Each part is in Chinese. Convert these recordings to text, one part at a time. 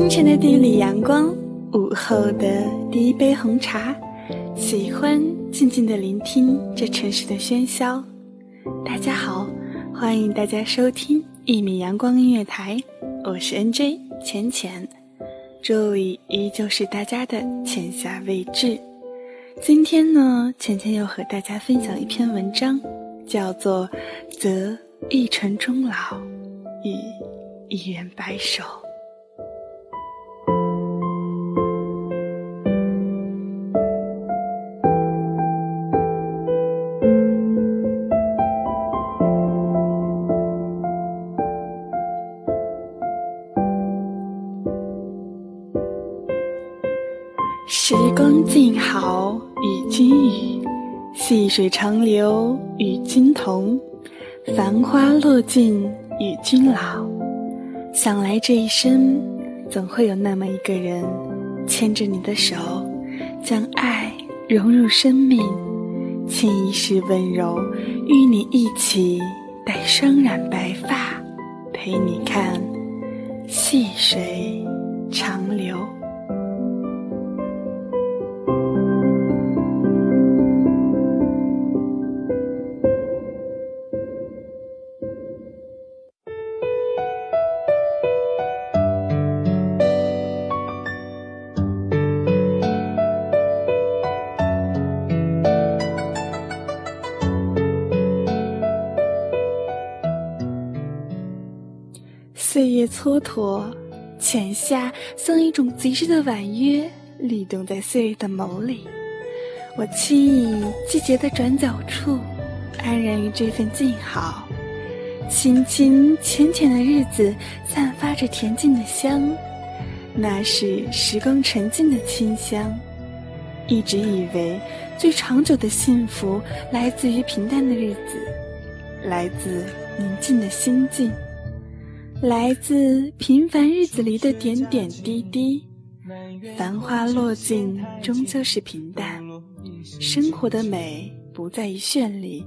清晨的第一缕阳光，午后的第一杯红茶，喜欢静静的聆听这城市的喧嚣。大家好，欢迎大家收听一米阳光音乐台，我是 NJ 浅浅，这里依旧是大家的浅夏未至。今天呢，浅浅要和大家分享一篇文章，叫做《择一城终老，与一人白首》。时光静好与君语，细水长流与君同，繁花落尽与君老。想来这一生，总会有那么一个人，牵着你的手，将爱融入生命，倾一世温柔，与你一起待双染白发，陪你看细水长流。岁月蹉跎，浅夏像一种极致的婉约，律动在岁月的眸里。我轻倚季节的转角处，安然于这份静好。清清浅浅的日子，散发着恬静的香，那是时光沉静的清香。一直以为最长久的幸福，来自于平淡的日子，来自宁静的心境。来自平凡日子里的点点滴滴，繁花落尽终究是平淡。生活的美不在于绚丽，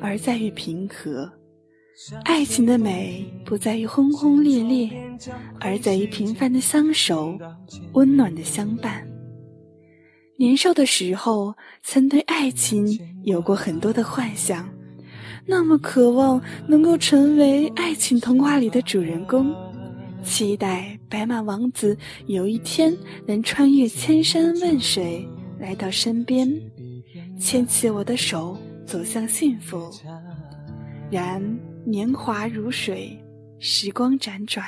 而在于平和；爱情的美不在于轰轰烈烈，而在于平凡的相守，温暖的相伴。年少的时候，曾对爱情有过很多的幻想。那么渴望能够成为爱情童话里的主人公，期待白马王子有一天能穿越千山万水来到身边，牵起我的手走向幸福。然年华如水，时光辗转，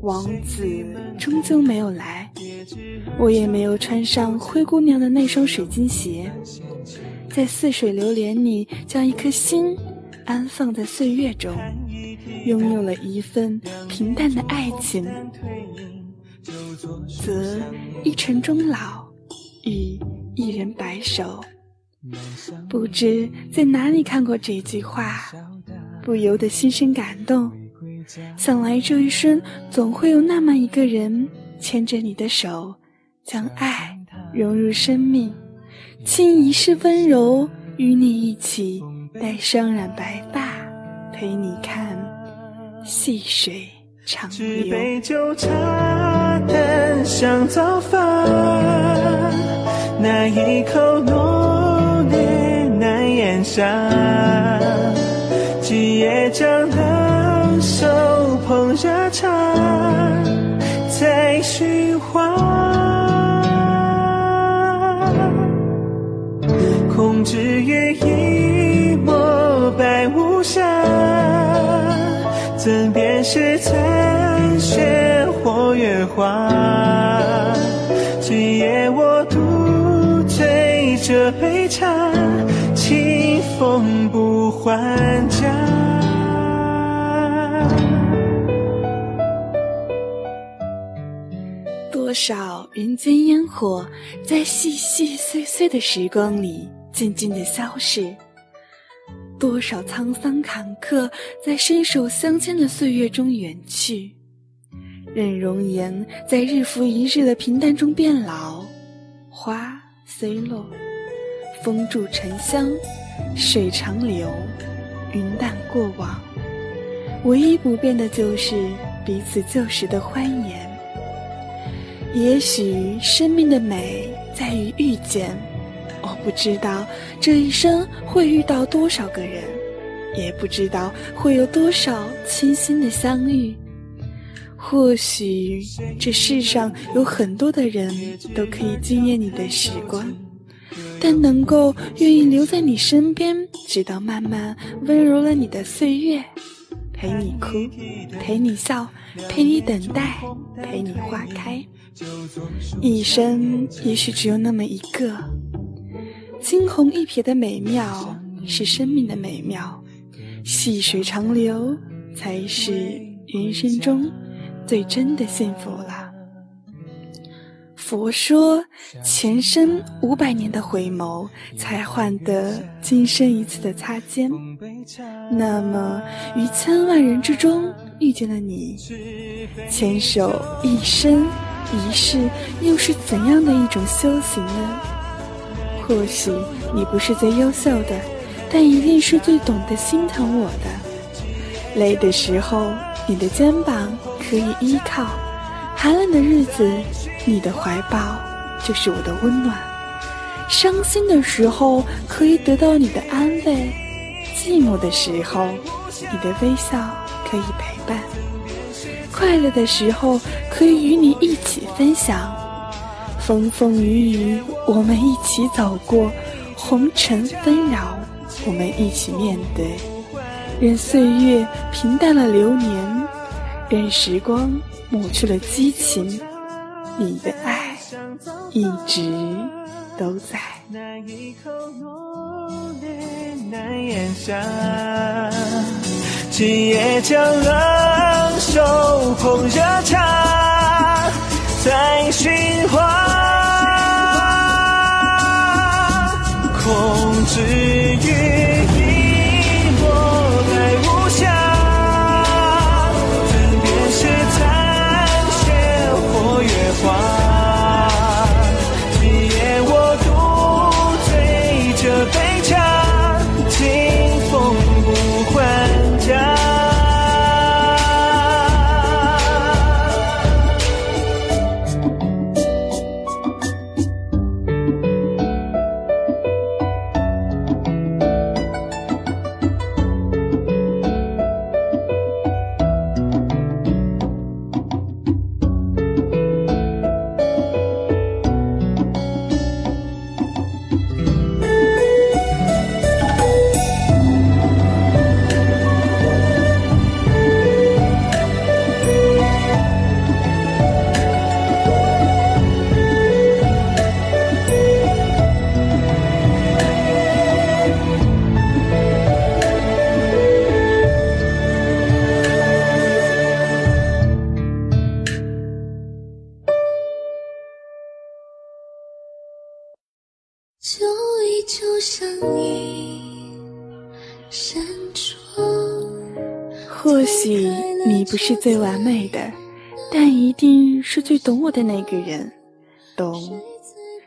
王子终究没有来，我也没有穿上灰姑娘的那双水晶鞋。在似水流年里，将一颗心安放在岁月中，拥有了一份平淡的爱情，则一城终老，与一人白首。不知在哪里看过这句话，不由得心生感动。想来这一生，总会有那么一个人，牵着你的手，将爱融入生命。倾一世温柔，与你一起待双染白发，陪你看细水长流。纸杯酒茶淡香早发，那一口浓烈难咽下。今夜将两手捧热茶，再寻花。空只月一抹白无瑕，怎辨是残雪或月华？今夜我独醉这杯茶，清风不还家。多少人间烟火，在细细碎碎的时光里。静静的消逝，多少沧桑坎坷在伸手相牵的岁月中远去，任容颜在日复一日的平淡中变老。花虽落，风住沉香，水长流，云淡过往。唯一不变的就是彼此旧时的欢颜，也许生命的美在于遇见。我不知道这一生会遇到多少个人，也不知道会有多少倾心的相遇。或许这世上有很多的人都可以惊艳你的时光，但能够愿意留在你身边，直到慢慢温柔了你的岁月。陪你哭，陪你笑，陪你等待，陪你花开。一生也许只有那么一个，惊鸿一瞥的美妙是生命的美妙，细水长流才是人生中最真的幸福了。佛说，前生五百年的回眸，才换得今生一次的擦肩。那么，于千万人之中遇见了你，牵手一生一世，又是怎样的一种修行呢？或许你不是最优秀的，但一定是最懂得心疼我的。累的时候，你的肩膀可以依靠；寒冷的日子。你的怀抱就是我的温暖，伤心的时候可以得到你的安慰，寂寞的时候你的微笑可以陪伴，快乐的时候可以与你一起分享，风风雨雨我们一起走过，红尘纷扰我们一起面对，任岁月平淡了流年，任时光抹去了激情。你的爱一直都在。那一口浓烈难咽下，今夜将冷手捧热茶，在循环，控制欲。不是最完美的，但一定是最懂我的那个人。懂，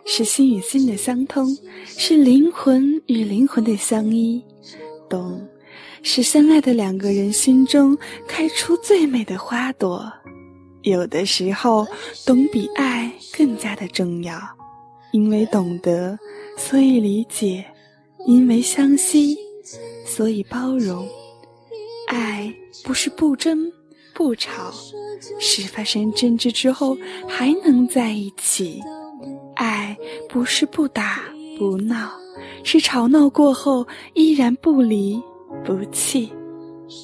是心与心的相通，是灵魂与灵魂的相依。懂，是相爱的两个人心中开出最美的花朵。有的时候，懂比爱更加的重要，因为懂得，所以理解。因为相惜，所以包容。爱不是不争不吵，是发生争执之后还能在一起。爱不是不打不闹，是吵闹过后依然不离不弃。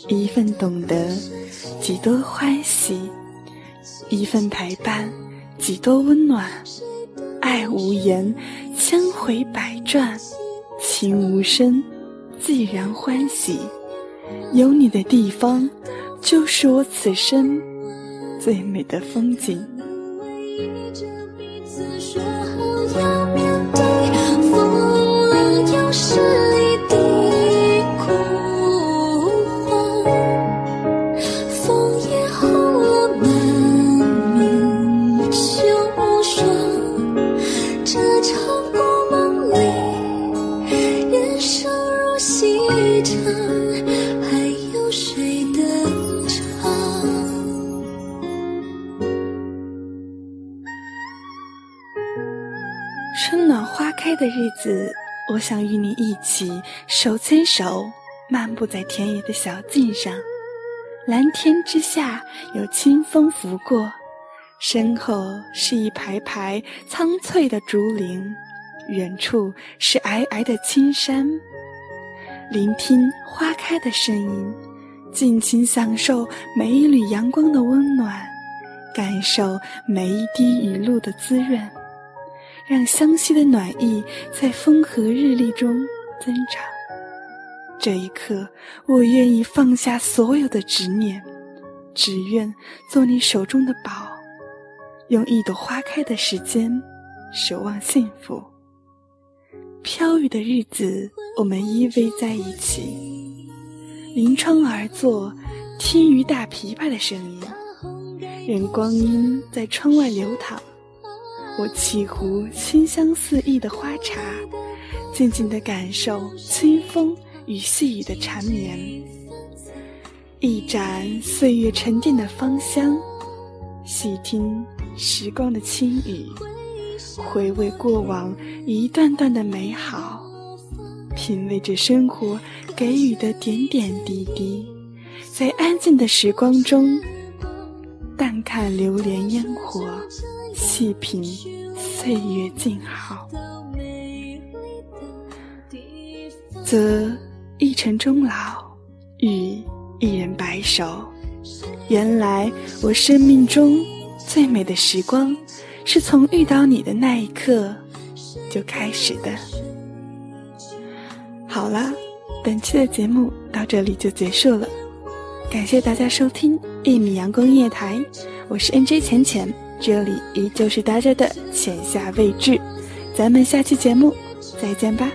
一份懂得，几多欢喜；一份陪伴，几多温暖。爱无言，千回百转。情无声，自然欢喜。有你的地方，就是我此生最美的风景。彼此说好要面对，又是。想与你一起手牵手漫步在田野的小径上，蓝天之下有清风拂过，身后是一排排苍翠的竹林，远处是皑皑的青山。聆听花开的声音，尽情享受每一缕阳光的温暖，感受每一滴雨露的滋润，让湘西的暖意在风和日丽中增长。这一刻，我愿意放下所有的执念，只愿做你手中的宝，用一朵花开的时间，守望幸福。飘雨的日子，我们依偎在一起，临窗而坐，听雨打琵琶的声音，任光阴在窗外流淌。我沏壶清香四溢的花茶，静静地感受清风与细雨的缠绵，一盏岁月沉淀的芳香，细听时光的轻语。回味过往一段段的美好，品味着生活给予的点点滴滴，在安静的时光中，淡看流连烟火，细品岁月静好。则一城终老，与一人白首。原来我生命中最美的时光。是从遇到你的那一刻就开始的。好啦，本期的节目到这里就结束了，感谢大家收听一米阳光夜台，我是 NJ 浅浅，这里依旧是大家的浅夏未至，咱们下期节目再见吧。